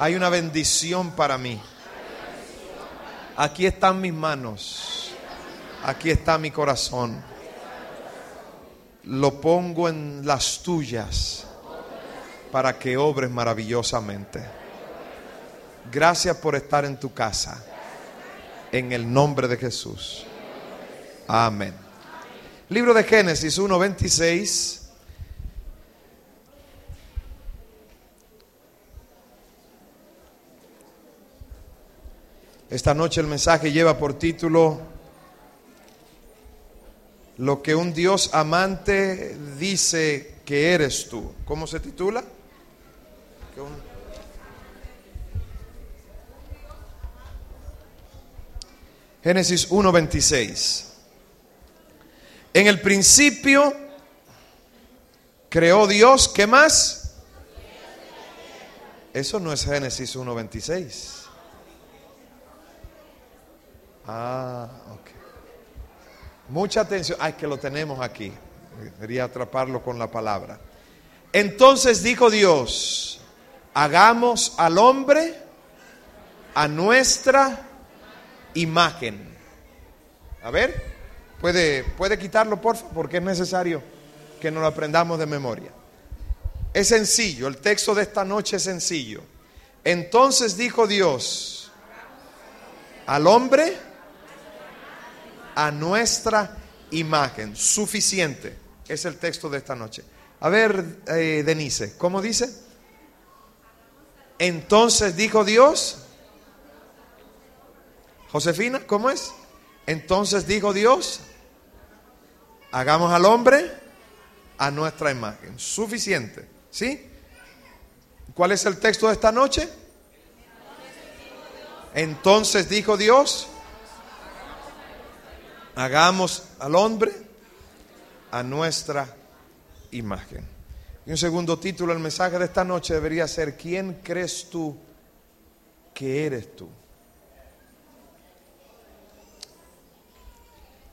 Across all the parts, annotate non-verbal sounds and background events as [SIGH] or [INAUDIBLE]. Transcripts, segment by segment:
Hay una bendición para mí. Aquí están mis manos. Aquí está mi corazón. Lo pongo en las tuyas para que obres maravillosamente. Gracias por estar en tu casa. En el nombre de Jesús. Amén. Libro de Génesis 1.26. Esta noche el mensaje lleva por título Lo que un Dios amante dice que eres tú. ¿Cómo se titula? Génesis 1:26. En el principio creó Dios, ¿qué más? Eso no es Génesis 1:26. Ah, ok. Mucha atención. Ay, que lo tenemos aquí. Quería atraparlo con la palabra. Entonces dijo Dios, hagamos al hombre a nuestra imagen. A ver, puede, puede quitarlo, por favor, porque es necesario que nos lo aprendamos de memoria. Es sencillo, el texto de esta noche es sencillo. Entonces dijo Dios al hombre a nuestra imagen. Suficiente. Es el texto de esta noche. A ver, eh, Denise, ¿cómo dice? Entonces dijo Dios. Josefina, ¿cómo es? Entonces dijo Dios, hagamos al hombre a nuestra imagen. Suficiente. ¿Sí? ¿Cuál es el texto de esta noche? Entonces dijo Dios, hagamos al hombre a nuestra imagen. Y un segundo título, el mensaje de esta noche debería ser, ¿quién crees tú que eres tú?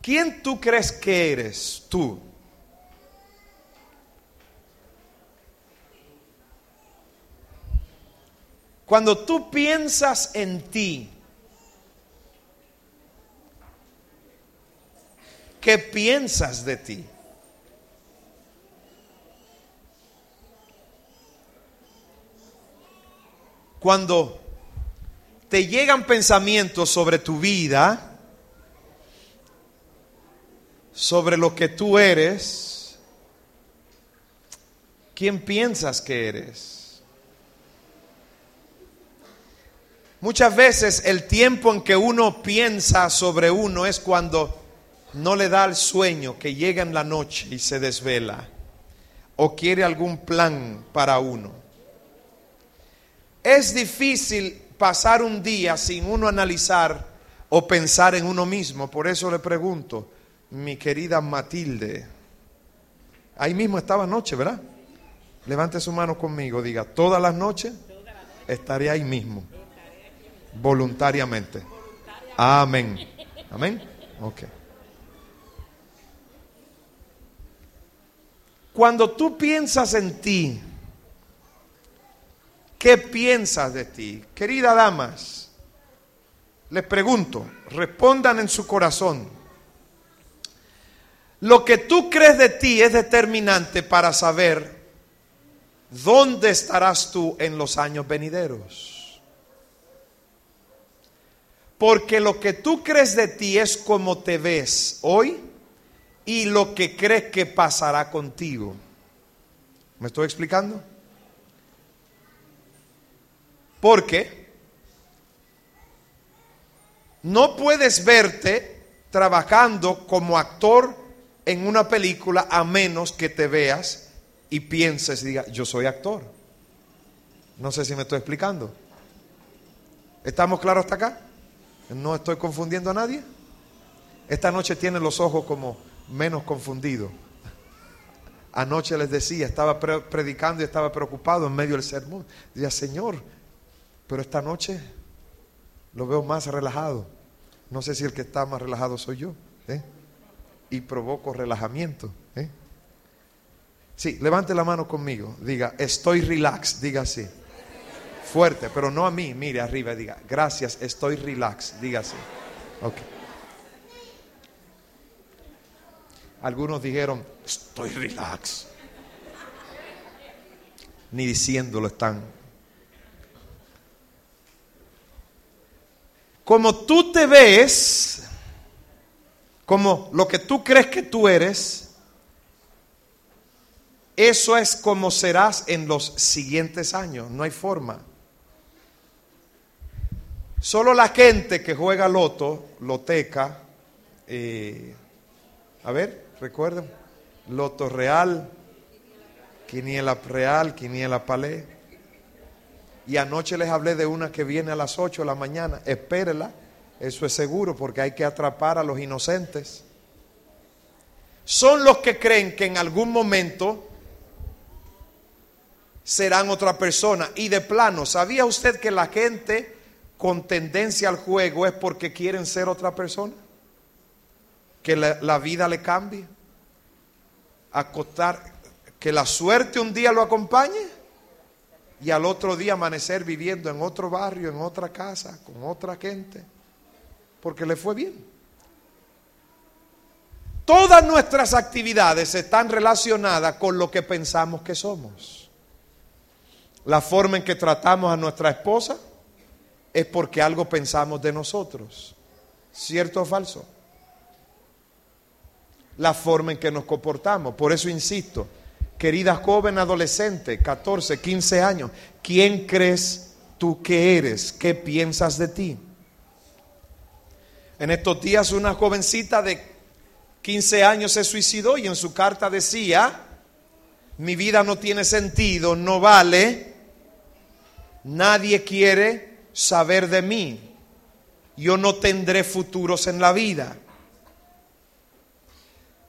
¿Quién tú crees que eres tú? Cuando tú piensas en ti, ¿Qué piensas de ti? Cuando te llegan pensamientos sobre tu vida, sobre lo que tú eres, ¿quién piensas que eres? Muchas veces el tiempo en que uno piensa sobre uno es cuando no le da el sueño que llega en la noche y se desvela o quiere algún plan para uno. Es difícil pasar un día sin uno analizar o pensar en uno mismo. Por eso le pregunto, mi querida Matilde, ahí mismo estaba anoche, ¿verdad? Levante su mano conmigo, diga, todas las noches estaré ahí mismo, voluntariamente. Amén. Amén. Ok. Cuando tú piensas en ti, ¿qué piensas de ti? Queridas damas, les pregunto, respondan en su corazón. Lo que tú crees de ti es determinante para saber dónde estarás tú en los años venideros. Porque lo que tú crees de ti es como te ves hoy y lo que crees que pasará contigo. ¿Me estoy explicando? Porque no puedes verte trabajando como actor en una película a menos que te veas y pienses y digas, yo soy actor. No sé si me estoy explicando. ¿Estamos claros hasta acá? ¿No estoy confundiendo a nadie? Esta noche tiene los ojos como menos confundido. Anoche les decía, estaba predicando y estaba preocupado en medio del sermón. Decía, Señor, pero esta noche lo veo más relajado. No sé si el que está más relajado soy yo. ¿eh? Y provoco relajamiento. ¿eh? Sí, levante la mano conmigo. Diga, estoy relax. Diga así. Fuerte, pero no a mí. Mire arriba y diga, gracias, estoy relax. Dígase. Ok. Algunos dijeron, estoy relax. Ni diciéndolo están. Como tú te ves, como lo que tú crees que tú eres, eso es como serás en los siguientes años. No hay forma. Solo la gente que juega loto, loteca, eh, a ver, recuerden, loto real, quiniela real, quiniela palé. Y anoche les hablé de una que viene a las 8 de la mañana. Espérela, eso es seguro porque hay que atrapar a los inocentes. Son los que creen que en algún momento serán otra persona. Y de plano, ¿sabía usted que la gente con tendencia al juego es porque quieren ser otra persona? Que la, vida le cambie. Acostar, que la suerte un día lo acompañe y al otro día amanecer viviendo en otro barrio, en otra casa, con otra gente, porque le fue bien. Todas nuestras actividades están relacionadas con lo que pensamos que somos. La forma en que tratamos a nuestra esposa es porque algo pensamos de nosotros. ¿Cierto o falso? La forma en que nos comportamos. Por eso insisto, querida joven adolescente, 14, 15 años, ¿quién crees tú que eres? ¿Qué piensas de ti? En estos días una jovencita de 15 años se suicidó y en su carta decía, mi vida no tiene sentido, no vale, nadie quiere saber de mí. Yo no tendré futuros en la vida.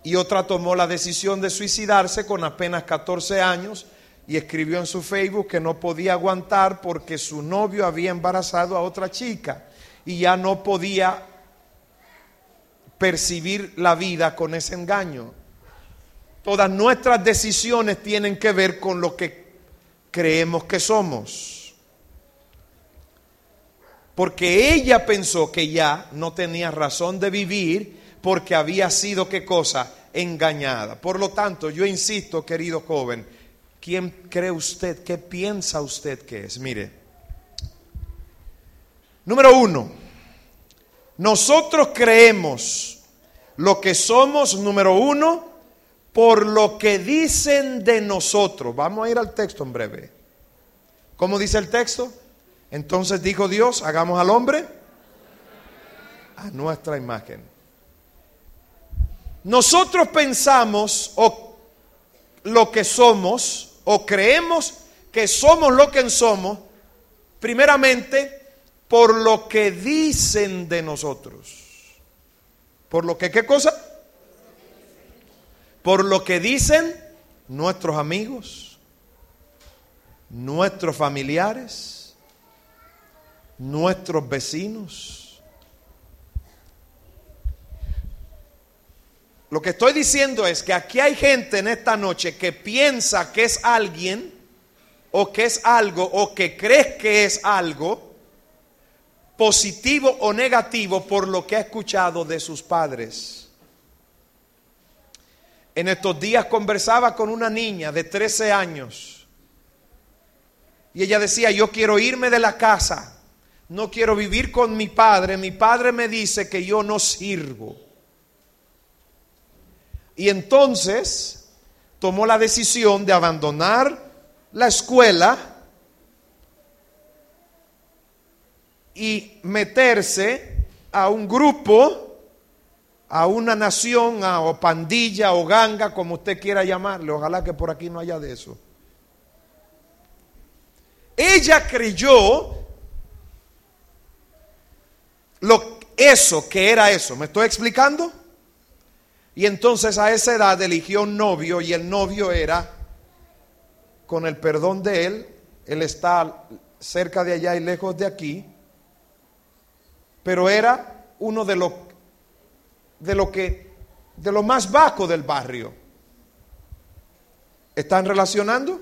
Y otra tomó la decisión de suicidarse con apenas 14 años y escribió en su Facebook que no podía aguantar porque su novio había embarazado a otra chica y ya no podía percibir la vida con ese engaño. Todas nuestras decisiones tienen que ver con lo que creemos que somos porque ella pensó que ya no tenía razón de vivir porque había sido, ¿qué cosa? Engañada. Por lo tanto, yo insisto, querido joven, ¿quién cree usted, qué piensa usted que es? Mire, número uno, nosotros creemos lo que somos, número uno, por lo que dicen de nosotros. Vamos a ir al texto en breve. ¿Cómo dice el texto? Entonces dijo Dios, hagamos al hombre a nuestra imagen. Nosotros pensamos o lo que somos o creemos que somos lo que somos, primeramente por lo que dicen de nosotros. ¿Por lo que qué cosa? Por lo que dicen nuestros amigos, nuestros familiares, nuestros vecinos. Lo que estoy diciendo es que aquí hay gente en esta noche que piensa que es alguien o que es algo o que crees que es algo positivo o negativo por lo que ha escuchado de sus padres. En estos días conversaba con una niña de 13 años y ella decía, yo quiero irme de la casa no quiero vivir con mi padre, mi padre me dice que yo no sirvo. Y entonces tomó la decisión de abandonar la escuela y meterse a un grupo, a una nación, a, o pandilla o ganga, como usted quiera llamarle. Ojalá que por aquí no haya de eso. Ella creyó lo, eso que era eso. ¿Me estoy explicando? Y entonces a esa edad eligió un novio y el novio era, con el perdón de él, él está cerca de allá y lejos de aquí, pero era uno de los de lo que de lo más bajo del barrio. ¿Están relacionando?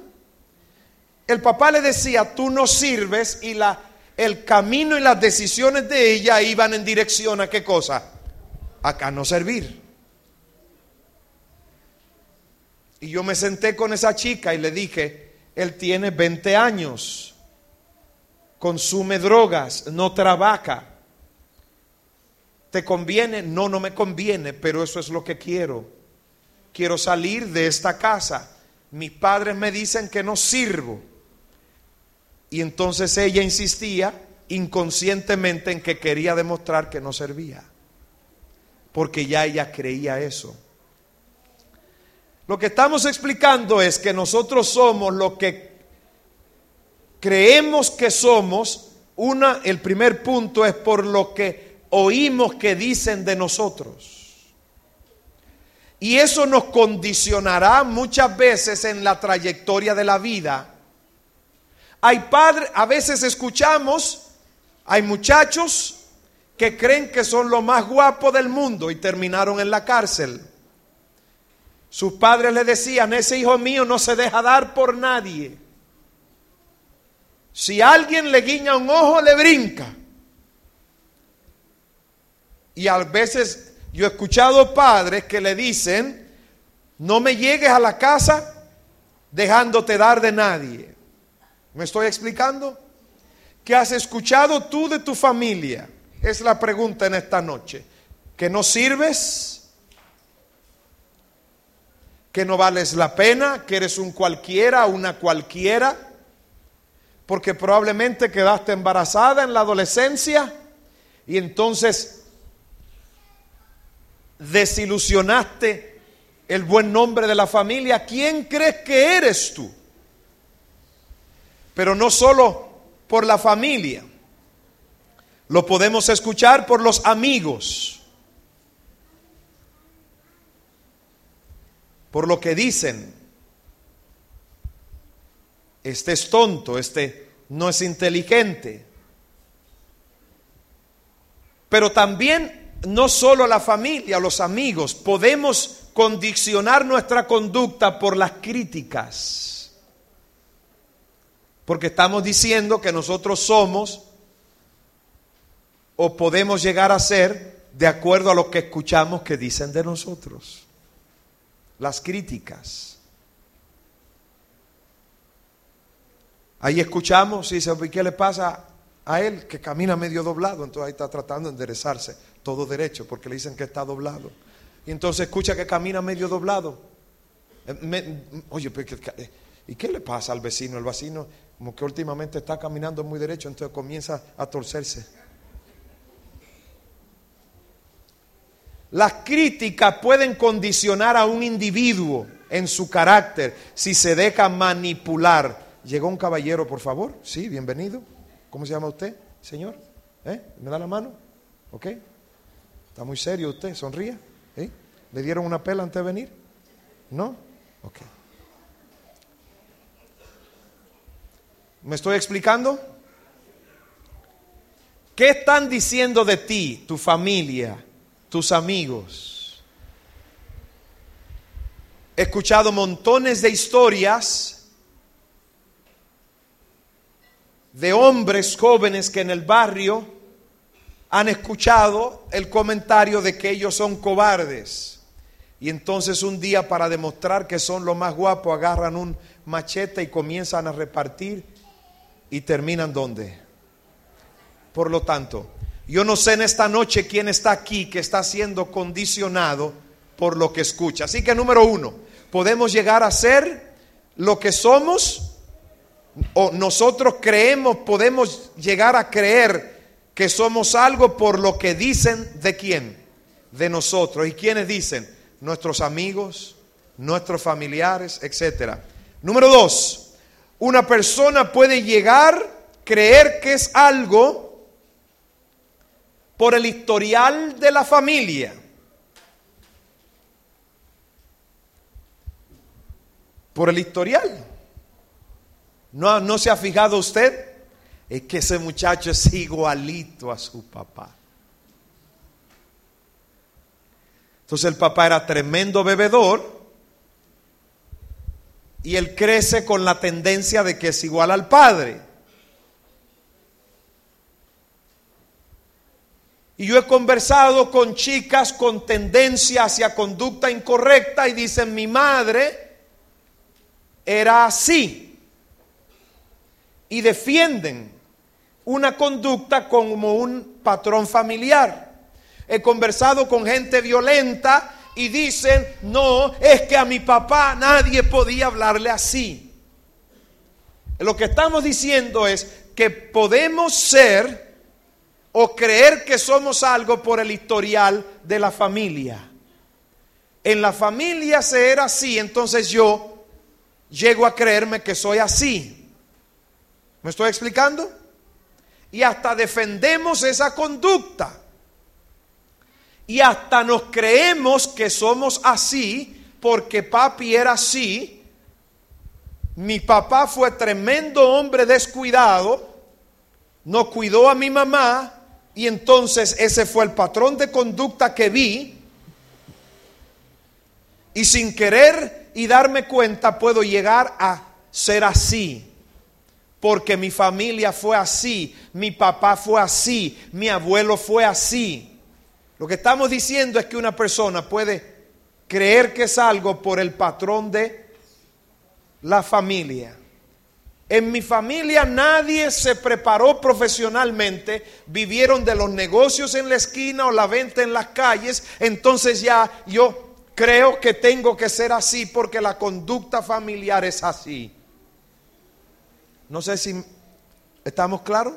el papá le decía, tú no sirves y la, el camino y las decisiones de ella iban en dirección a qué cosa? Acá no servir. Y yo me senté con esa chica y le dije, él tiene 20 años, consume drogas, no trabaja. ¿Te conviene? No, no me conviene, pero eso es lo que quiero. Quiero salir de esta casa. Mis padres me dicen que no sirvo. Y entonces ella insistía inconscientemente en que quería demostrar que no servía. Porque ya ella creía eso. Lo que estamos explicando es que nosotros somos lo que creemos que somos. Una, el primer punto es por lo que oímos que dicen de nosotros. Y eso nos condicionará muchas veces en la trayectoria de la vida. Hay padres, a veces escuchamos, hay muchachos que creen que son lo más guapo del mundo y terminaron en la cárcel. Sus padres le decían, ese hijo mío no se deja dar por nadie. Si alguien le guiña un ojo, le brinca. Y a veces yo he escuchado padres que le dicen, no me llegues a la casa dejándote dar de nadie. ¿Me estoy explicando? ¿Qué has escuchado tú de tu familia? Es la pregunta en esta noche. ¿Que no sirves? Que no vales la pena, que eres un cualquiera, una cualquiera, porque probablemente quedaste embarazada en la adolescencia y entonces desilusionaste el buen nombre de la familia. ¿Quién crees que eres tú? Pero no solo por la familia, lo podemos escuchar por los amigos por lo que dicen. Este es tonto, este no es inteligente. Pero también no solo la familia, los amigos, podemos condicionar nuestra conducta por las críticas. Porque estamos diciendo que nosotros somos o podemos llegar a ser de acuerdo a lo que escuchamos que dicen de nosotros las críticas. Ahí escuchamos y dice, ¿qué le pasa a él? Que camina medio doblado, entonces ahí está tratando de enderezarse todo derecho porque le dicen que está doblado. Y entonces escucha que camina medio doblado. Eh, oye, eh, ¿y qué le pasa al vecino? El vecino como que últimamente está caminando muy derecho, entonces comienza a torcerse. Las críticas pueden condicionar a un individuo en su carácter si se deja manipular. Llegó un caballero, por favor. Sí, bienvenido. ¿Cómo se llama usted, señor? ¿Eh? ¿Me da la mano? ¿Ok? Está muy serio usted, sonríe. ¿Eh? ¿Le dieron una pela antes de venir? ¿No? Ok. ¿Me estoy explicando? ¿Qué están diciendo de ti, tu familia, tus amigos. He escuchado montones de historias de hombres jóvenes que en el barrio han escuchado el comentario de que ellos son cobardes. Y entonces un día para demostrar que son lo más guapos agarran un machete y comienzan a repartir y terminan donde. Por lo tanto, yo no sé en esta noche quién está aquí que está siendo condicionado por lo que escucha. Así que número uno, podemos llegar a ser lo que somos o nosotros creemos, podemos llegar a creer que somos algo por lo que dicen de quién, de nosotros. ¿Y quiénes dicen? Nuestros amigos, nuestros familiares, etc. Número dos, una persona puede llegar a creer que es algo por el historial de la familia. Por el historial. ¿No, ¿No se ha fijado usted? Es que ese muchacho es igualito a su papá. Entonces el papá era tremendo bebedor y él crece con la tendencia de que es igual al padre. Y yo he conversado con chicas con tendencia hacia conducta incorrecta y dicen, mi madre era así. Y defienden una conducta como un patrón familiar. He conversado con gente violenta y dicen, no, es que a mi papá nadie podía hablarle así. Lo que estamos diciendo es que podemos ser o creer que somos algo por el historial de la familia. En la familia se era así, entonces yo llego a creerme que soy así. ¿Me estoy explicando? Y hasta defendemos esa conducta. Y hasta nos creemos que somos así porque papi era así. Mi papá fue tremendo hombre descuidado. No cuidó a mi mamá y entonces ese fue el patrón de conducta que vi. Y sin querer y darme cuenta puedo llegar a ser así. Porque mi familia fue así, mi papá fue así, mi abuelo fue así. Lo que estamos diciendo es que una persona puede creer que es algo por el patrón de la familia. En mi familia nadie se preparó profesionalmente, vivieron de los negocios en la esquina o la venta en las calles, entonces ya yo creo que tengo que ser así porque la conducta familiar es así. No sé si estamos claros.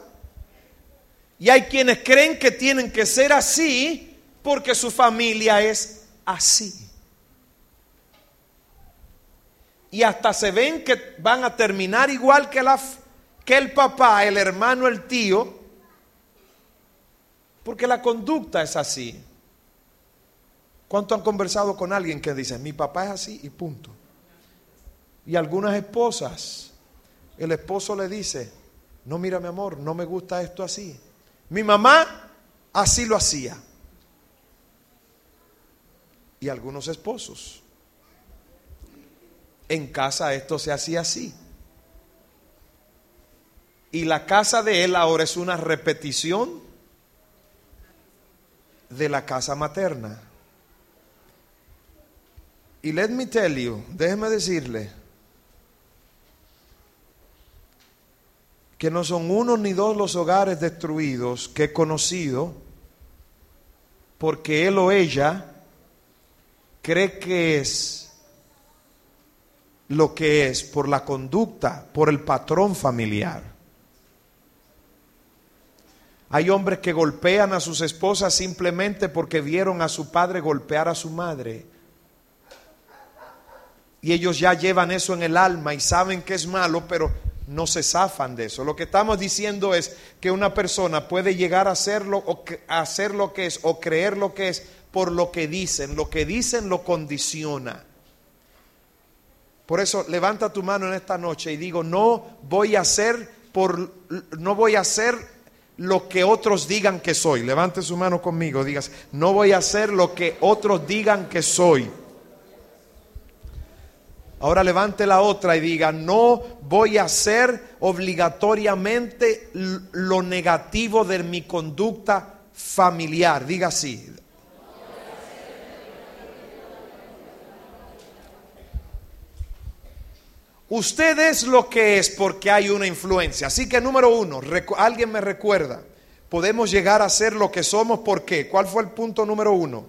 Y hay quienes creen que tienen que ser así porque su familia es así y hasta se ven que van a terminar igual que, que el papá, el hermano, el tío, porque la conducta es así. ¿Cuánto han conversado con alguien que dice, mi papá es así y punto? Y algunas esposas, el esposo le dice, no mira mi amor, no me gusta esto así. Mi mamá así lo hacía. Y algunos esposos, en casa esto se hacía así. Y la casa de él ahora es una repetición de la casa materna. Y let me tell you, déjeme decirle, que no son uno ni dos los hogares destruidos que he conocido, porque él o ella cree que es lo que es por la conducta, por el patrón familiar. Hay hombres que golpean a sus esposas simplemente porque vieron a su padre golpear a su madre. Y ellos ya llevan eso en el alma y saben que es malo, pero no se zafan de eso. Lo que estamos diciendo es que una persona puede llegar a hacerlo o hacer lo que es o creer lo que es por lo que dicen. Lo que dicen lo condiciona. Por eso levanta tu mano en esta noche y digo, no voy a hacer por no voy a lo que otros digan que soy. Levante su mano conmigo, digas, no voy a hacer lo que otros digan que soy. Ahora levante la otra y diga, no voy a hacer obligatoriamente lo negativo de mi conducta familiar. Diga así, Usted es lo que es porque hay una influencia. Así que número uno, alguien me recuerda, podemos llegar a ser lo que somos. ¿Por qué? ¿Cuál fue el punto número uno?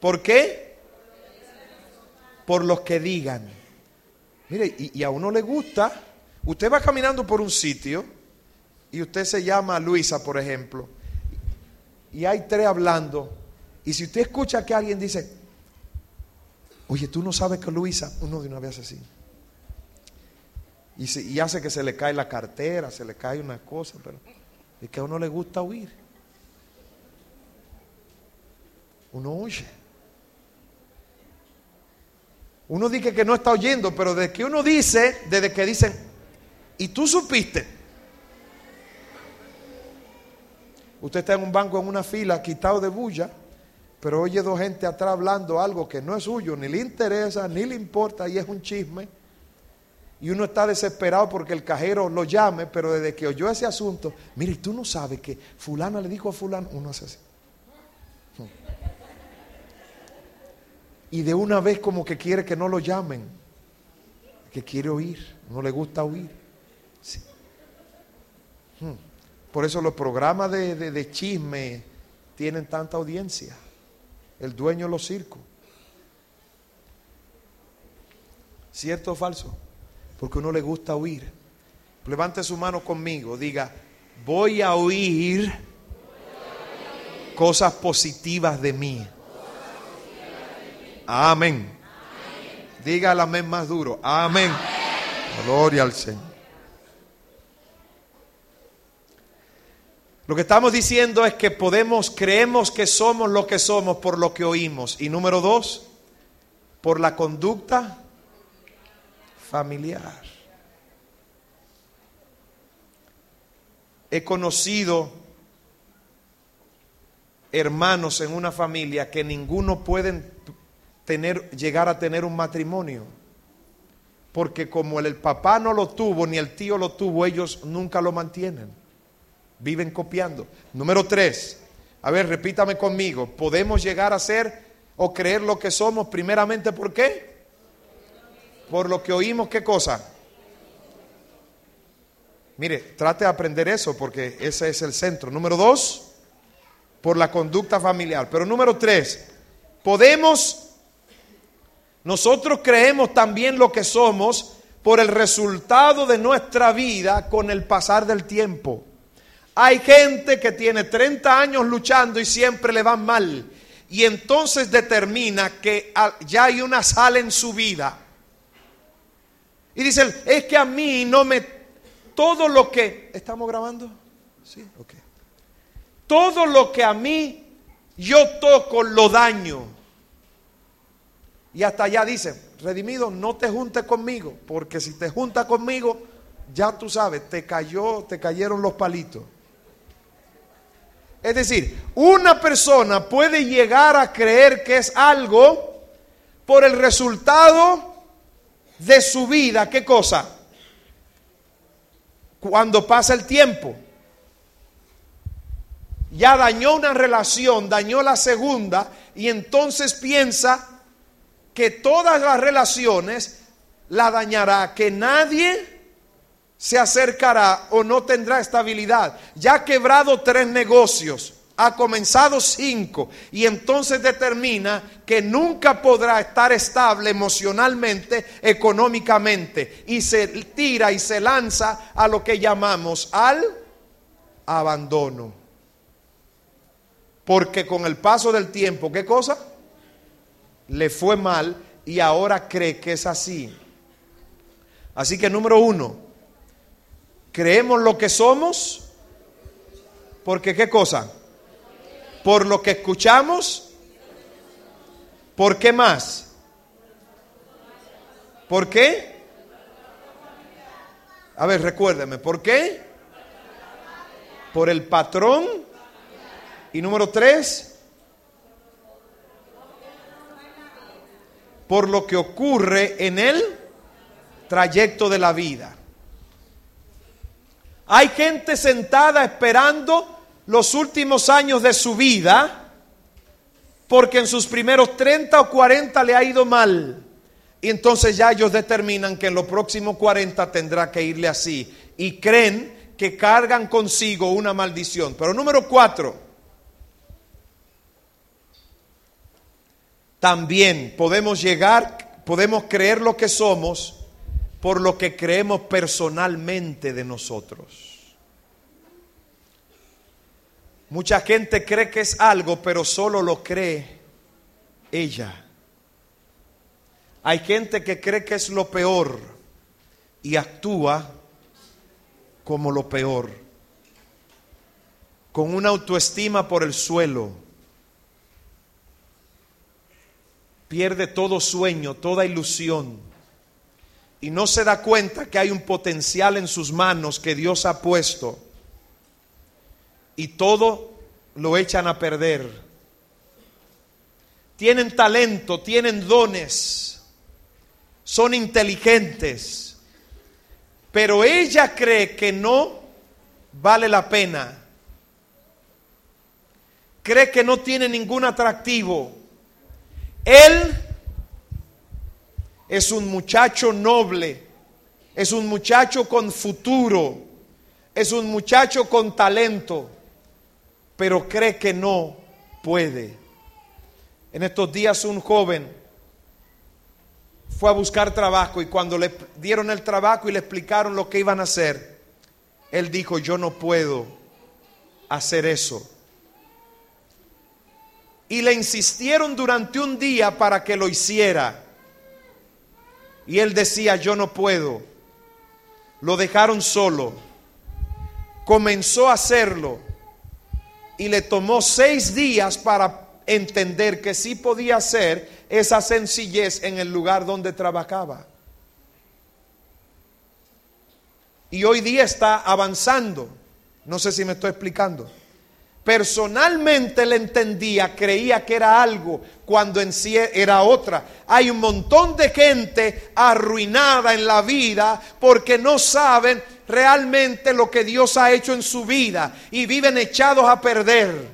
¿Por qué? Por los que digan. Mire, y, y a uno le gusta, usted va caminando por un sitio y usted se llama Luisa, por ejemplo, y hay tres hablando, y si usted escucha que alguien dice, Oye, tú no sabes que Luisa, uno de una vez así. Y, hace que se le cae la cartera, se le cae una cosa, pero es que a uno le gusta oír. Uno oye. Uno dice que no está oyendo, pero desde que uno dice, desde que dicen, y tú supiste. Usted está en un banco en una fila, quitado de bulla, pero oye dos gente atrás hablando algo que no es suyo, ni le interesa, ni le importa y es un chisme. Y uno está desesperado porque el cajero lo llame, pero desde que oyó ese asunto, mire, tú no sabes que fulana le dijo a fulano, uno hace así. [LAUGHS] Y de una vez como que quiere que no lo llamen, que quiere oír, no le gusta oír. Hmm. Por eso los programas de, de chisme tienen tanta audiencia el dueño de los circos. ¿Cierto o falso? Porque a uno le gusta oír. Levante su mano conmigo, diga, voy a oír cosas positivas de mí. Amén. Diga el amén más duro. Amén. Gloria al Señor. Lo que estamos diciendo es que podemos, creemos que somos lo que somos por lo que oímos. Y número dos, por la conducta familiar. He conocido hermanos en una familia que ninguno pueden tener, llegar a tener un matrimonio. Porque como el papá no lo tuvo, ni el tío lo tuvo, ellos nunca lo mantienen. Viven copiando. Número tres. A ver, repítame conmigo. Podemos llegar a ser o creer lo que somos primeramente ¿por qué? Por lo que oímos, ¿qué cosa? Mire, trate de aprender eso porque ese es el centro. Número dos, por la conducta familiar. Pero número tres, podemos, nosotros creemos también lo que somos por el resultado de nuestra vida con el pasar del tiempo. Hay gente que tiene 30 años luchando y siempre le va mal. Y entonces determina que ya hay una sal en su vida. Y dicen, es que a mí no me... Todo lo que... ¿Estamos grabando? Sí, ok. Todo lo que a mí yo toco lo daño. Y hasta allá dicen, redimido, no te juntes conmigo, porque si te juntas conmigo, ya tú sabes, te cayó, te cayeron los palitos. Es decir, una persona puede llegar a creer que es algo por el resultado de su vida. ¿Qué cosa? Cuando pasa el tiempo. Ya dañó una relación, dañó la segunda y entonces piensa que todas las relaciones la dañará, que nadie se acercará o no tendrá estabilidad. Ya ha quebrado tres negocios, ha comenzado cinco y entonces determina que nunca podrá estar estable emocionalmente, económicamente y se tira y se lanza a lo que llamamos al abandono. Porque con el paso del tiempo, ¿qué cosa? Le fue mal y ahora cree que es así. Así que número uno, Creemos lo que somos porque qué cosa? Por lo que escuchamos. ¿Por qué más? ¿Por qué? A ver, recuérdeme, ¿por qué? Por el patrón. Y número tres, por lo que ocurre en el trayecto de la vida. Hay gente sentada esperando los últimos años de su vida porque en sus primeros 30 o 40 le ha ido mal. Y entonces ya ellos determinan que en los próximos 40 tendrá que irle así. Y creen que cargan consigo una maldición. Pero número 4. También podemos llegar, podemos creer lo que somos por lo que creemos personalmente de nosotros. Mucha gente cree que es algo, pero solo lo cree ella. Hay gente que cree que es lo peor y actúa como lo peor, con una autoestima por el suelo. Pierde todo sueño, toda ilusión y no se da cuenta que hay un potencial en sus manos que Dios ha puesto y todo lo echan a perder. tienen talento, tienen dones, son inteligentes, pero ella cree que no vale la pena, cree que no tiene ningún atractivo. Él es un muchacho noble, es un muchacho con futuro, es un muchacho con talento, pero cree que no puede. En estos días un joven fue a buscar trabajo y cuando le dieron el trabajo y le explicaron lo que iban a hacer, él dijo, yo no puedo hacer eso. Y le insistieron durante un día para que lo hiciera. Y él decía, yo no puedo. Lo dejaron solo. Comenzó a hacerlo. Y le tomó seis días para entender que sí podía hacer esa sencillez en el lugar donde trabajaba. Y hoy día está avanzando. No sé si me estoy explicando personalmente le entendía, creía que era algo, cuando en sí era otra. Hay un montón de gente arruinada en la vida porque no saben realmente lo que Dios ha hecho en su vida y viven echados a perder.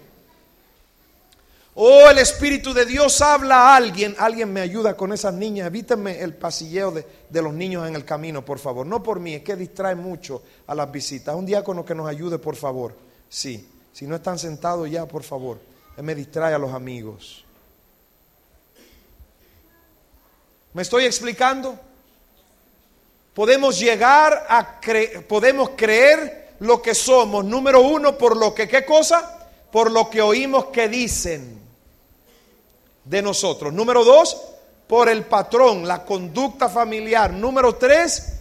Oh, el Espíritu de Dios habla a alguien. Alguien me ayuda con esas niñas. Evítenme el pasilleo de, de, los niños en el camino, por favor. No por mí, es que distrae mucho a las visitas. Un diácono que nos ayude, por favor. Sí. Si no están sentados ya, por favor, me distrae a los amigos. ¿Me estoy explicando? Podemos llegar a creer, podemos creer lo que somos. Número uno, por lo que, ¿qué cosa? Por lo que oímos que dicen de nosotros. Número dos, por el patrón, la conducta familiar. Número tres,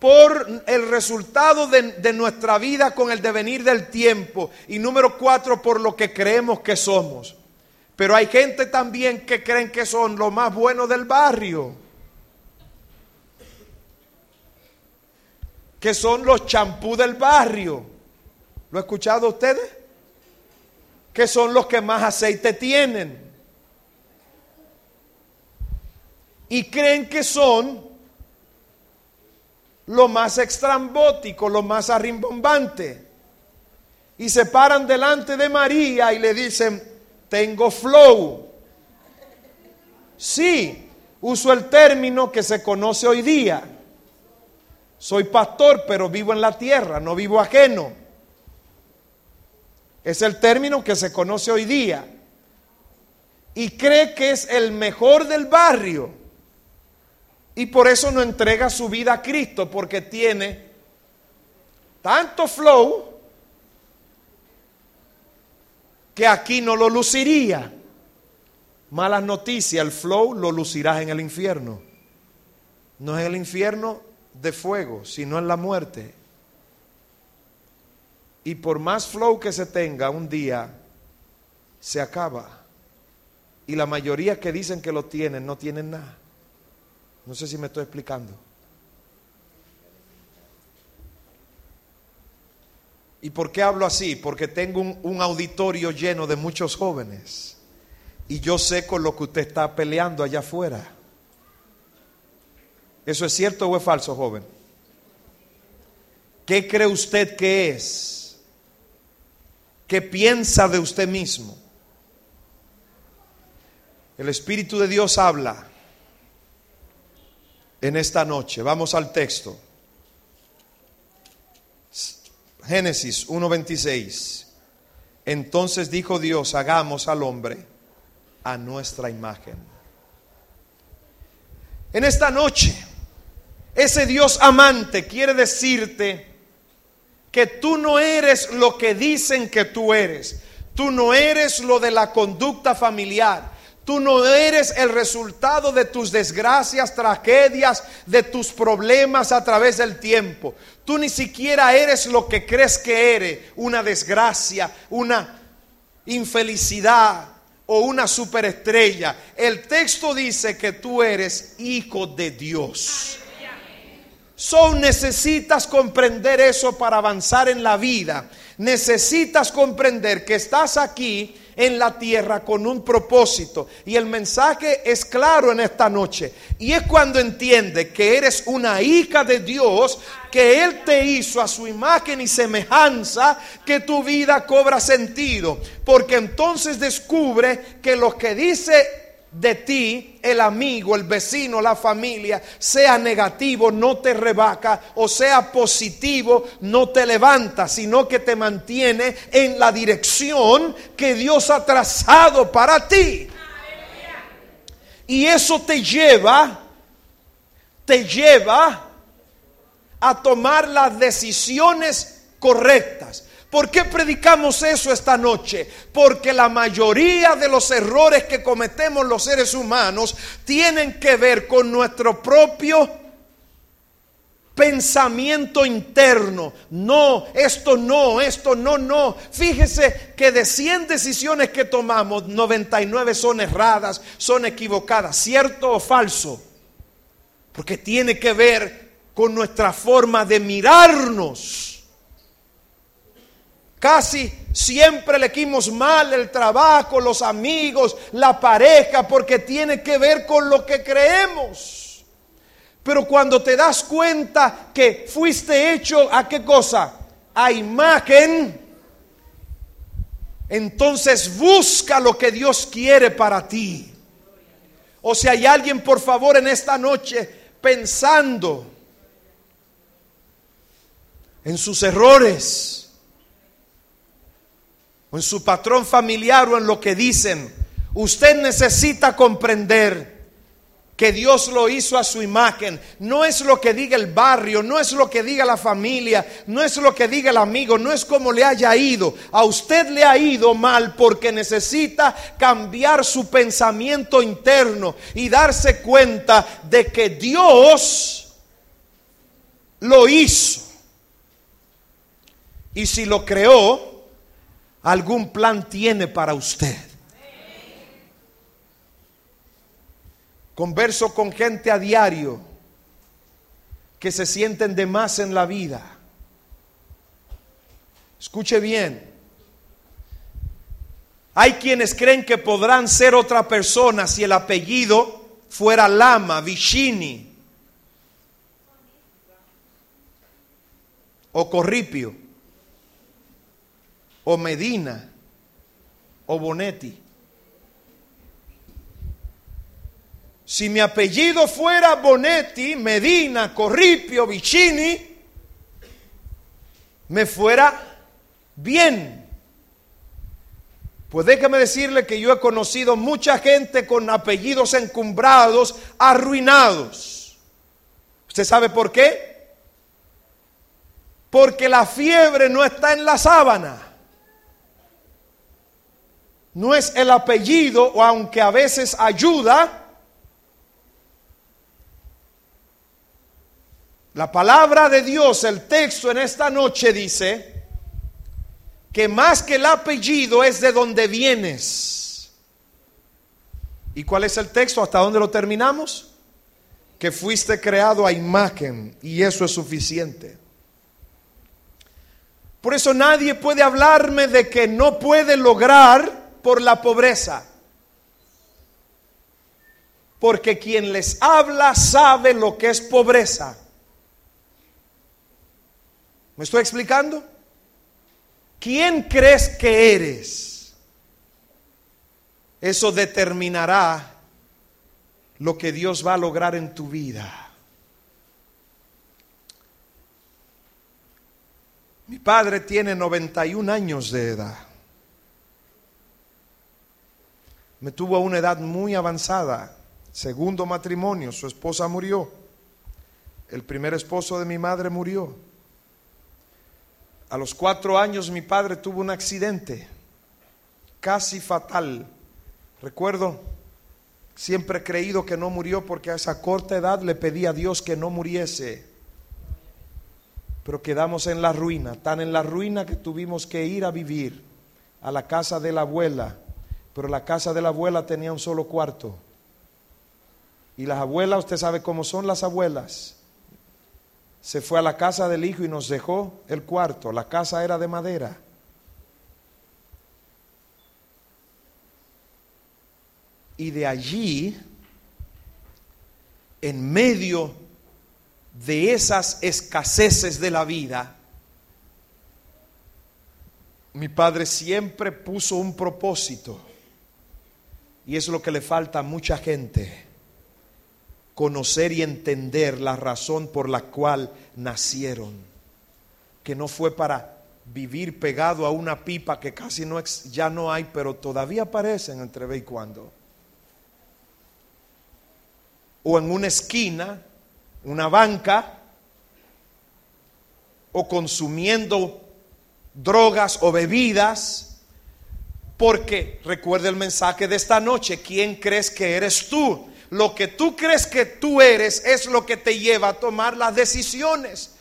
por el resultado de, nuestra vida con el devenir del tiempo. Y número cuatro, por lo que creemos que somos. Pero hay gente también que creen que son lo más bueno del barrio. Que son los champú del barrio. ¿Lo ha escuchado ustedes? Que son los que más aceite tienen. Y creen que son lo más extrambótico, lo más arrimbombante. Y se paran delante de María y le dicen, tengo flow. Sí, uso el término que se conoce hoy día. Soy pastor, pero vivo en la tierra, no vivo ajeno. Es el término que se conoce hoy día. Y cree que es el mejor del barrio. Y por eso no entrega su vida a Cristo, porque tiene tanto flow que aquí no lo luciría. Malas noticias, el flow lo lucirás en el infierno. No es el infierno de fuego, sino en la muerte. Y por más flow que se tenga, un día se acaba. Y la mayoría que dicen que lo tienen, no tienen nada. No sé si me estoy explicando. ¿Y por qué hablo así? Porque tengo un, auditorio lleno de muchos jóvenes. Y yo sé con lo que usted está peleando allá afuera. ¿Eso es cierto o es falso, joven? ¿Qué cree usted que es? ¿Qué piensa de usted mismo? El Espíritu de Dios habla en esta noche. Vamos al texto. Génesis 1.26. Entonces dijo Dios, hagamos al hombre a nuestra imagen. En esta noche, ese Dios amante quiere decirte que tú no eres lo que dicen que tú eres. Tú no eres lo de la conducta familiar. Tú no eres el resultado de tus desgracias, tragedias, de tus problemas a través del tiempo. Tú ni siquiera eres lo que crees que eres, una desgracia, una infelicidad o una superestrella. El texto dice que tú eres hijo de Dios. So necesitas comprender eso para avanzar en la vida. Necesitas comprender que estás aquí en la tierra con un propósito. Y el mensaje es claro en esta noche. Y es cuando entiende que eres una hija de Dios, que Él te hizo a su imagen y semejanza, que tu vida cobra sentido. Porque entonces descubre que lo que dice de ti, el amigo, el vecino, la familia, sea negativo, no te rebaca, o sea positivo, no te levanta, sino que te mantiene en la dirección que Dios ha trazado para ti. Y eso te lleva, te lleva a tomar las decisiones correctas. ¿Por qué predicamos eso esta noche? Porque la mayoría de los errores que cometemos los seres humanos tienen que ver con nuestro propio pensamiento interno. No, esto no, esto no, no. Fíjese que de 100 decisiones que tomamos, 99 son erradas, son equivocadas, ¿cierto o falso? Porque tiene que ver con nuestra forma de mirarnos Casi siempre elegimos mal el trabajo, los amigos, la pareja, porque tiene que ver con lo que creemos. Pero cuando te das cuenta que fuiste hecho a qué cosa? A imagen, entonces busca lo que Dios quiere para ti. O si hay alguien, por favor, en esta noche pensando en sus errores, o en su patrón familiar o en lo que dicen. Usted necesita comprender que Dios lo hizo a su imagen. No es lo que diga el barrio, no es lo que diga la familia, no es lo que diga el amigo, no es como le haya ido. A usted le ha ido mal porque necesita cambiar su pensamiento interno y darse cuenta de que Dios lo hizo. Y si lo creó, algún plan tiene para usted. Converso con gente a diario que se sienten de más en la vida. Escuche bien. Hay quienes creen que podrán ser otra persona si el apellido fuera Lama, Vicini o Corripio o Medina o Bonetti. Si mi apellido fuera Bonetti, Medina, Corripio, Vicini, me fuera bien. Pues déjame decirle que yo he conocido mucha gente con apellidos encumbrados, arruinados. ¿Usted sabe por qué? Porque la fiebre no está en la sábana no es el apellido, o aunque a veces ayuda, la palabra de Dios, el texto en esta noche dice que más que el apellido es de donde vienes. ¿Y cuál es el texto? ¿Hasta dónde lo terminamos? Que fuiste creado a imagen y eso es suficiente. Por eso nadie puede hablarme de que no puede lograr por la pobreza. Porque quien les habla sabe lo que es pobreza. ¿Me estoy explicando? ¿Quién crees que eres? Eso determinará lo que Dios va a lograr en tu vida. Mi padre tiene 91 años de edad. Me tuvo a una edad muy avanzada. Segundo matrimonio, su esposa murió. El primer esposo de mi madre murió. A los cuatro años mi padre tuvo un accidente casi fatal. Recuerdo, siempre he creído que no murió porque a esa corta edad le pedí a Dios que no muriese. Pero quedamos en la ruina, tan en la ruina que tuvimos que ir a vivir a la casa de la abuela pero la casa de la abuela tenía un solo cuarto. Y las abuelas, usted sabe cómo son las abuelas. se fue a la casa del hijo y nos dejó el cuarto. La casa era de madera. Y de allí, en medio de esas escaseces de la vida, mi padre siempre puso un propósito. Y es lo que le falta a mucha gente. Conocer y entender la razón por la cual nacieron. Que no fue para vivir pegado a una pipa que casi no ya no hay, pero todavía aparecen entre vez y cuando o en una esquina, una banca, o consumiendo drogas o bebidas, porque recuerda el mensaje de esta noche, ¿quién crees que eres tú? Lo que tú crees que tú eres es lo que te lleva a tomar las decisiones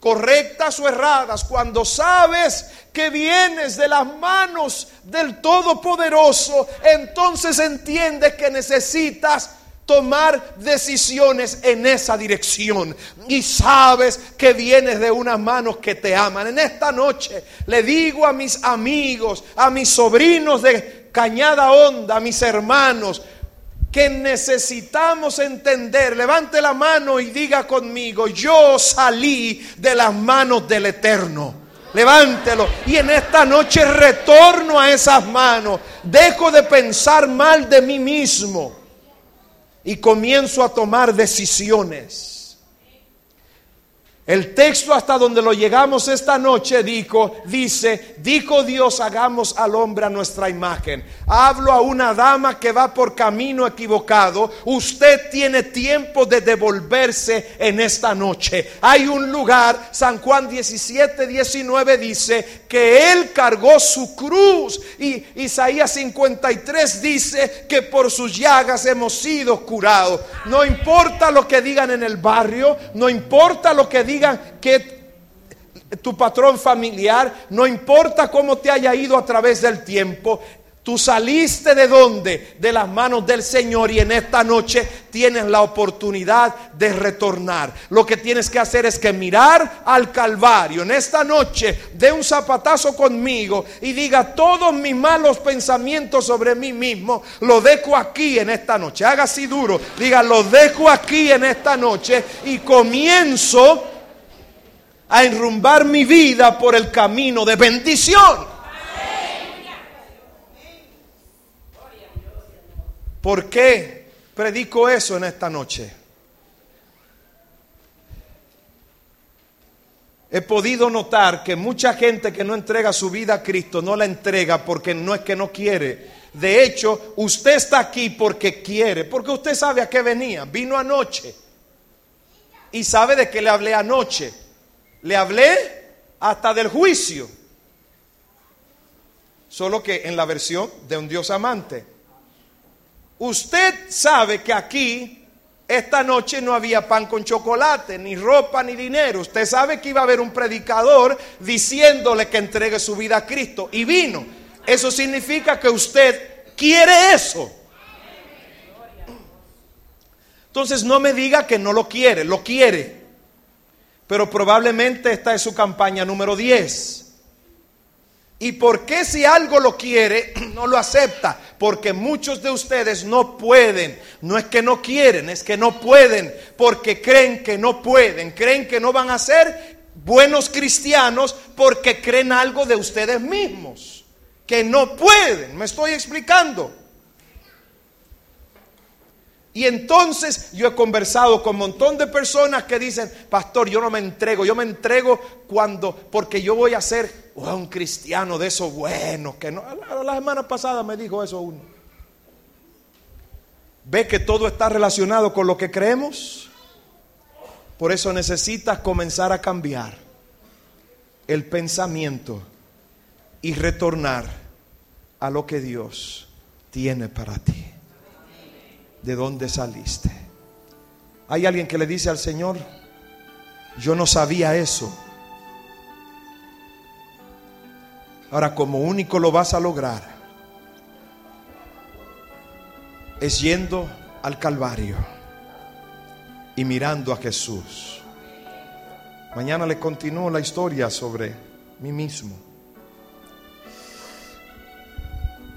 correctas o erradas, cuando sabes que vienes de las manos del Todopoderoso, entonces entiendes que necesitas tomar decisiones en esa dirección. Y sabes que vienes de unas manos que te aman. En esta noche le digo a mis amigos, a mis sobrinos de Cañada Honda, a mis hermanos, que necesitamos entender. Levante la mano y diga conmigo, yo salí de las manos del Eterno. Levántelo. Y en esta noche retorno a esas manos. Dejo de pensar mal de mí mismo y comienzo a tomar decisiones. El texto hasta donde lo llegamos esta noche dijo, dice, dijo Dios, hagamos al hombre a nuestra imagen. Hablo a una dama que va por camino equivocado. Usted tiene tiempo de devolverse en esta noche. Hay un lugar, San Juan 17, 19 dice que Él cargó su cruz. Y Isaías 53 dice que por sus llagas hemos sido curados. No importa lo que digan en el barrio, no importa lo que digan digan que tu patrón familiar, no importa cómo te haya ido a través del tiempo, Tú saliste de dónde? De las manos del Señor y en esta noche tienes la oportunidad de retornar. Lo que tienes que hacer es que mirar al Calvario. En esta noche de un zapatazo conmigo y diga todos mis malos pensamientos sobre mí mismo, lo dejo aquí en esta noche. Haga así duro. Diga, lo dejo aquí en esta noche y comienzo a enrumbar mi vida por el camino de bendición. ¿Por qué predico eso en esta noche? He podido notar que mucha gente que no entrega su vida a Cristo no la entrega porque no es que no quiere. De hecho, usted está aquí porque quiere, porque usted sabe a qué venía. Vino anoche y sabe de qué le hablé anoche le hablé hasta del juicio. Solo que en la versión de un Dios amante. Usted sabe que aquí esta noche no había pan con chocolate, ni ropa, ni dinero. Usted sabe que iba a haber un predicador diciéndole que entregue su vida a Cristo. Y vino. Eso significa que usted quiere eso. Entonces no me diga que no lo quiere, lo quiere pero probablemente esta es su campaña número 10. ¿Y por qué si algo lo quiere, [CLEARS THROAT] no lo acepta? Porque muchos de ustedes no pueden. No es que no quieren, es que no pueden. Porque creen que no pueden. Creen que no van a ser buenos cristianos porque creen algo de ustedes mismos. Que no pueden. ¿Me estoy explicando? Y entonces yo he conversado con un montón de personas que dicen, pastor, yo no me entrego, yo me entrego cuando, porque yo voy a ser un cristiano de esos buenos, que no, la, semana pasada me dijo eso uno. ¿Ve que todo está relacionado con lo que creemos? Por eso necesitas comenzar a cambiar el pensamiento y retornar a lo que Dios tiene para ti de dónde saliste. Hay alguien que le dice al Señor, yo no sabía eso. Ahora, como único lo vas a lograr, es yendo al Calvario y mirando a Jesús Mañana le continúo la historia sobre mí mismo.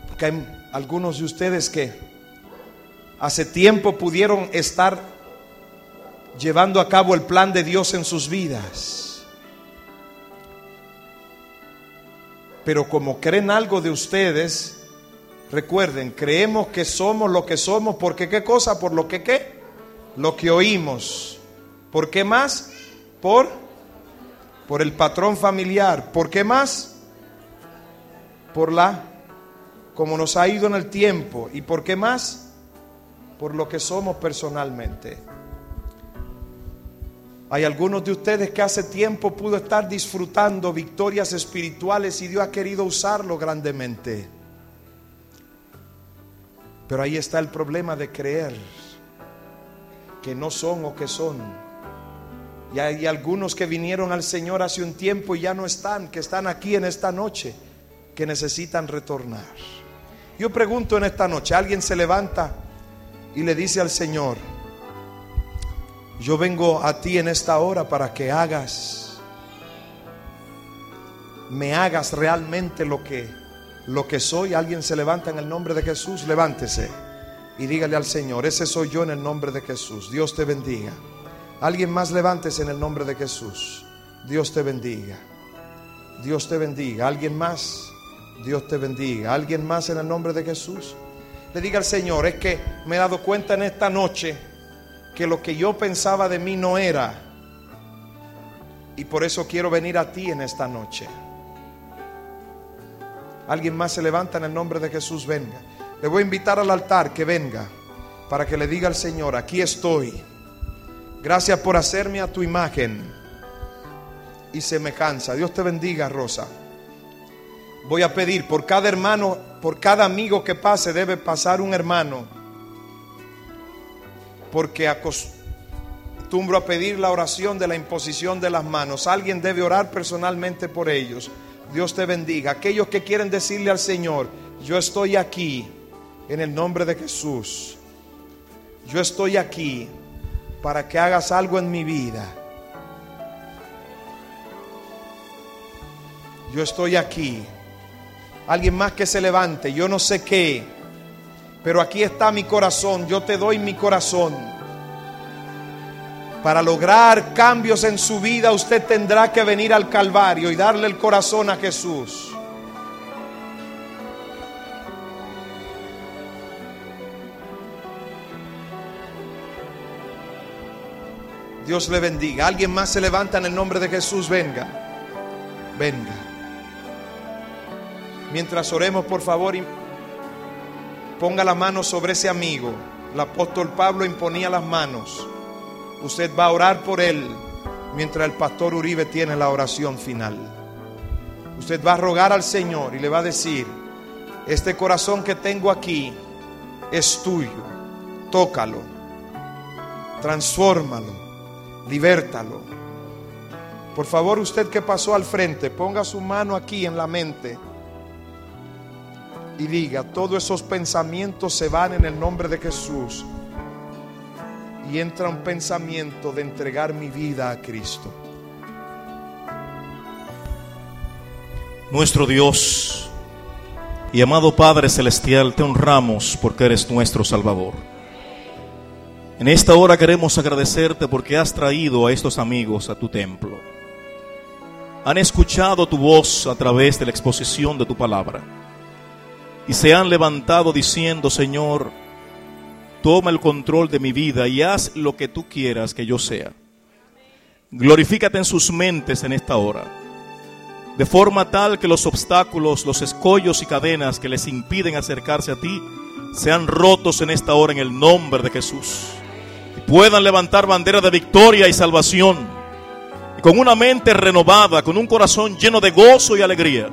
Porque hay algunos de ustedes que hace tiempo pudieron estar llevando a cabo el plan de Dios en sus vidas. Pero como creen algo de ustedes, recuerden, creemos que somos lo que somos porque qué cosa, por lo que qué, lo que oímos. ¿Por qué más? Por por el patrón familiar. ¿Por qué más? Por la, como nos ha ido en el tiempo. ¿Y por qué más? Por lo que somos personalmente. Hay algunos de ustedes que hace tiempo pudo estar disfrutando victorias espirituales y Dios ha querido usarlo grandemente. Pero ahí está el problema de creer que no son o que son. Y hay algunos que vinieron al Señor hace un tiempo y ya no están, que están aquí en esta noche, que necesitan retornar. Yo pregunto en esta noche, alguien se levanta y le dice al Señor, yo vengo a ti en esta hora para que hagas, me hagas realmente lo que, lo que soy. Alguien se levanta en el nombre de Jesús, levántese y dígale al Señor, ese soy yo en el nombre de Jesús. Dios te bendiga. Alguien más levántese en el nombre de Jesús. Dios te bendiga. Dios te bendiga. Alguien más. Dios te bendiga. Alguien más en el nombre de Jesús. Le diga al Señor, es que me he dado cuenta en esta noche que lo que yo pensaba de mí no era. Y por eso quiero venir a ti en esta noche. Alguien más se levanta en el nombre de Jesús, venga. Le voy a invitar al altar que venga para que le diga al Señor, aquí estoy. Gracias por hacerme a tu imagen y semejanza. Dios te bendiga, Rosa. Voy a pedir por cada hermano, por cada amigo que pase, debe pasar un hermano. Porque acostumbro a pedir la oración de la imposición de las manos. Alguien debe orar personalmente por ellos. Dios te bendiga. Aquellos que quieren decirle al Señor, yo estoy aquí en el nombre de Jesús. Yo estoy aquí para que hagas algo en mi vida. Yo estoy aquí. Alguien más que se levante, yo no sé qué, pero aquí está mi corazón, yo te doy mi corazón. Para lograr cambios en su vida usted tendrá que venir al Calvario y darle el corazón a Jesús. Dios le bendiga. Alguien más se levanta en el nombre de Jesús. Venga. Venga. Mientras oremos, por favor, ponga la mano sobre ese amigo. El apóstol Pablo imponía las manos. Usted va a orar por él mientras el pastor Uribe tiene la oración final. Usted va a rogar al Señor y le va a decir, este corazón que tengo aquí es tuyo. Tócalo. Transfórmalo libértalo. Por favor, usted que pasó al frente, ponga su mano aquí en la mente y diga, todos esos pensamientos se van en el nombre de Jesús. Y entra un pensamiento de entregar mi vida a Cristo. Nuestro Dios y amado Padre Celestial, te honramos porque eres nuestro Salvador. En esta hora queremos agradecerte porque has traído a estos amigos a tu templo. Han escuchado tu voz a través de la exposición de tu palabra y se han levantado diciendo, Señor, toma el control de mi vida y haz lo que tú quieras que yo sea. Glorifícate en sus mentes en esta hora, de forma tal que los obstáculos, los escollos y cadenas que les impiden acercarse a ti sean rotos en esta hora en el nombre de Jesús puedan levantar bandera de victoria y salvación. Y con una mente renovada, con un corazón lleno de gozo y alegría,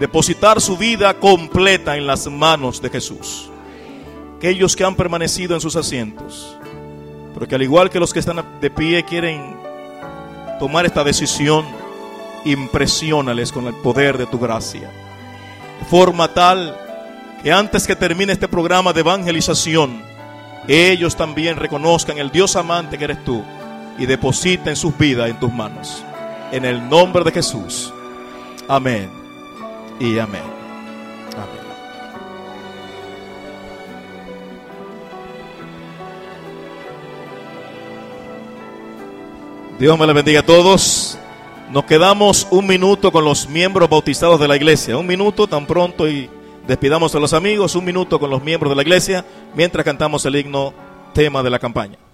depositar su vida completa en las manos de Jesús. Aquellos que han permanecido en sus asientos, porque al igual que los que están de pie quieren tomar esta decisión, impresionales con el poder de tu gracia. De forma tal que antes que termine este programa de evangelización, ellos también reconozcan el Dios amante que eres tú y depositen sus vidas en tus manos. en el nombre de Jesús. Amén y amén. Amén. Dios me le bendiga a todos. Nos quedamos un minuto con los miembros bautizados de la iglesia. Un minuto tan pronto y despidamos a los amigos. Un minuto con los miembros de la iglesia mientras cantamos el himno tema de la campaña.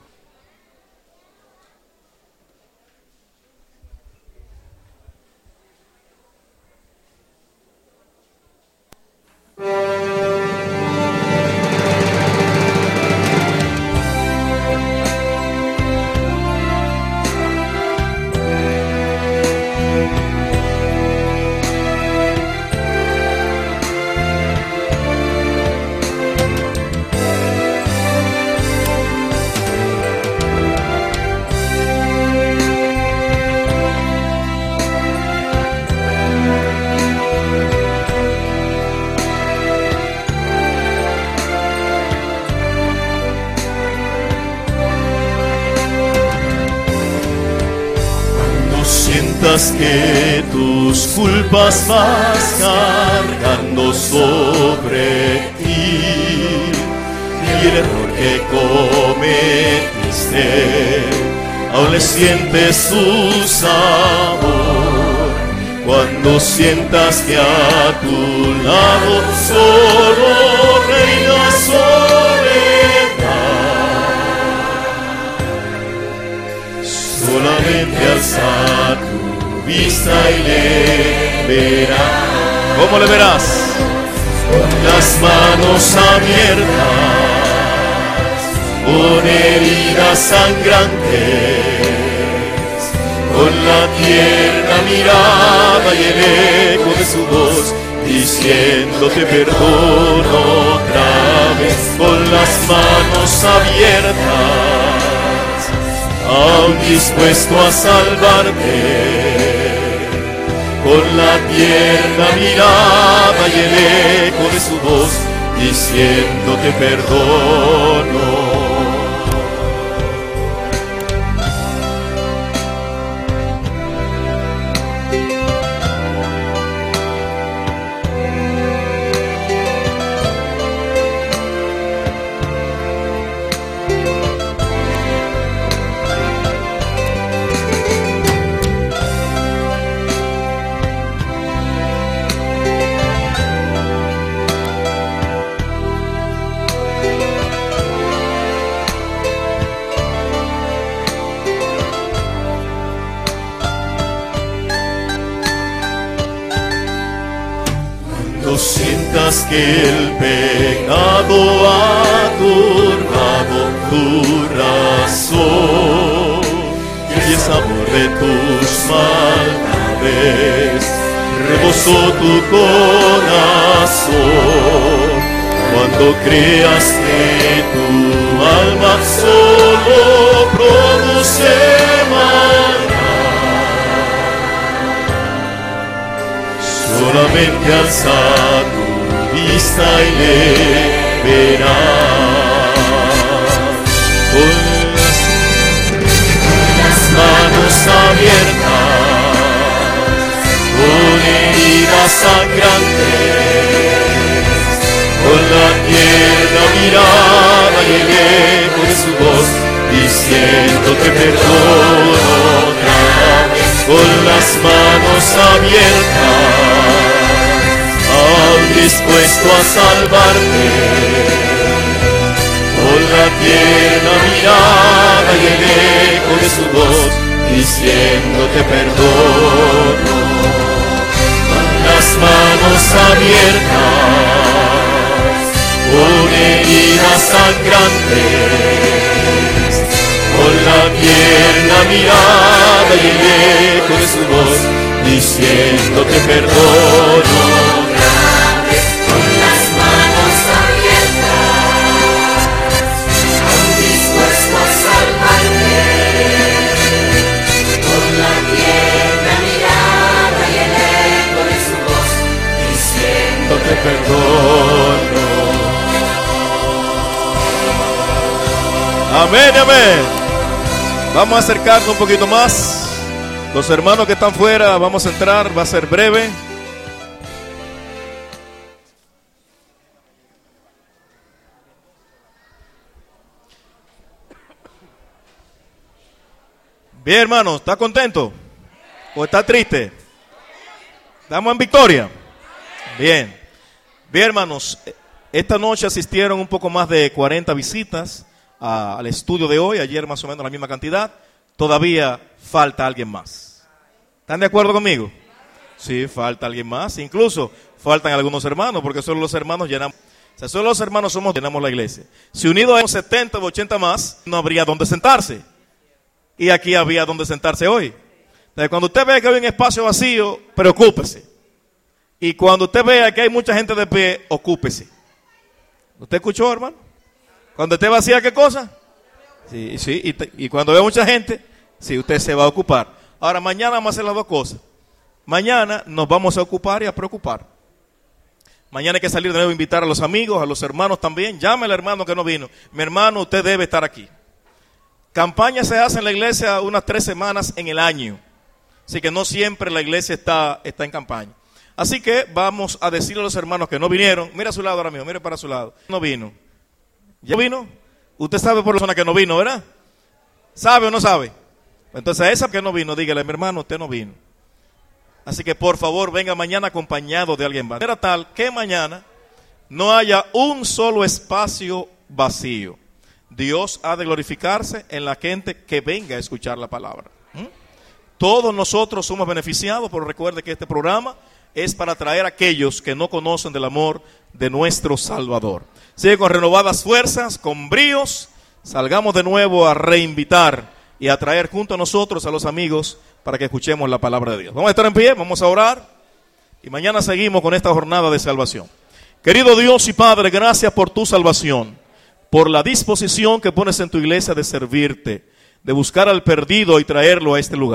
Que tus culpas vas cargando sobre ti. Y el error que cometiste aún le sientes su sabor. Cuando sientas que a tu lado solo reina soledad solamente alza tu vista y le verás. ¿Cómo le verás? las manos abiertas, con heridas sangrantes, con la tierna mirada y el eco de su voz, diciéndote perdono otra vez, con las manos abiertas, aún dispuesto a salvarte con la tierna mirada y el eco de su voz, diciéndote perdono. Que el pecado ha turbado tu razón y el sabor de tus maldades rebosó tu corazón. Cuando creas que tu alma solo produce maldad, solamente alza tu y le verás. Con las manos abiertas, con heridas sangrantes, con la tierna mirada y el eco de su voz, diciéndote perdono otra vez, con las manos abiertas, dispuesto a salvarte, con la tierna mirada y el eco de su voz, diciéndote perdono, con las manos abiertas con heridas sangrantes, con la tierna mirada y el eco de su voz, diciéndote perdono. Amén, amén. Vamos a acercarnos un poquito más. Los hermanos que están fuera, vamos a entrar, va a ser breve. Bien, hermano, ¿está contento? ¿O está triste? ¿Estamos en victoria? Bien. Bien, hermanos, esta noche asistieron un poco más de 40 visitas al estudio de hoy, ayer más o menos la misma cantidad. Todavía falta alguien más. ¿Están de acuerdo conmigo? Sí, falta alguien más. Incluso faltan algunos hermanos, porque solo los hermanos llenamos. Solo los hermanos somos llenamos la iglesia. Si unidos hay 70 o 80 más, no habría donde sentarse. Y aquí había donde sentarse hoy. Entonces, cuando usted ve que hay un espacio vacío, preocúpese. Y cuando usted vea que hay mucha gente de pie, ocúpese. ¿Usted escuchó, hermano? Cuando esté vacía, ¿qué cosa? Sí, sí, y, cuando vea mucha gente, sí, usted se va a ocupar. Ahora, mañana vamos a hacer las dos cosas. Mañana nos vamos a ocupar y a preocupar. Mañana hay que salir de nuevo a invitar a los amigos, a los hermanos también. Llame al hermano que no vino. Mi hermano, usted debe estar aquí. Campaña se hace en la iglesia unas tres semanas en el año. Así que no siempre la iglesia está, está en campaña. Así que vamos a decirle a los hermanos que no vinieron. Mira a su lado ahora mismo, mire para su lado. No vino. ¿Ya vino? Usted sabe por la persona que no vino, ¿verdad? ¿Sabe o no sabe? Entonces a esa que no vino, dígale, mi hermano, usted no vino. Así que por favor venga mañana acompañado de alguien más. Era tal que mañana no haya un solo espacio vacío. Dios ha de glorificarse en la gente que venga a escuchar la palabra. ¿Mm? Todos nosotros somos beneficiados, pero recuerde que este programa es para atraer a aquellos que no conocen del amor de nuestro Salvador. Sigue con renovadas fuerzas, con bríos, salgamos de nuevo a reinvitar y a traer junto a nosotros a los amigos para que escuchemos la palabra de Dios. Vamos a estar en pie, vamos a orar y mañana seguimos con esta jornada de salvación. Querido Dios y Padre, gracias por tu salvación, por la disposición que pones en tu iglesia de servirte, de buscar al perdido y traerlo a este lugar.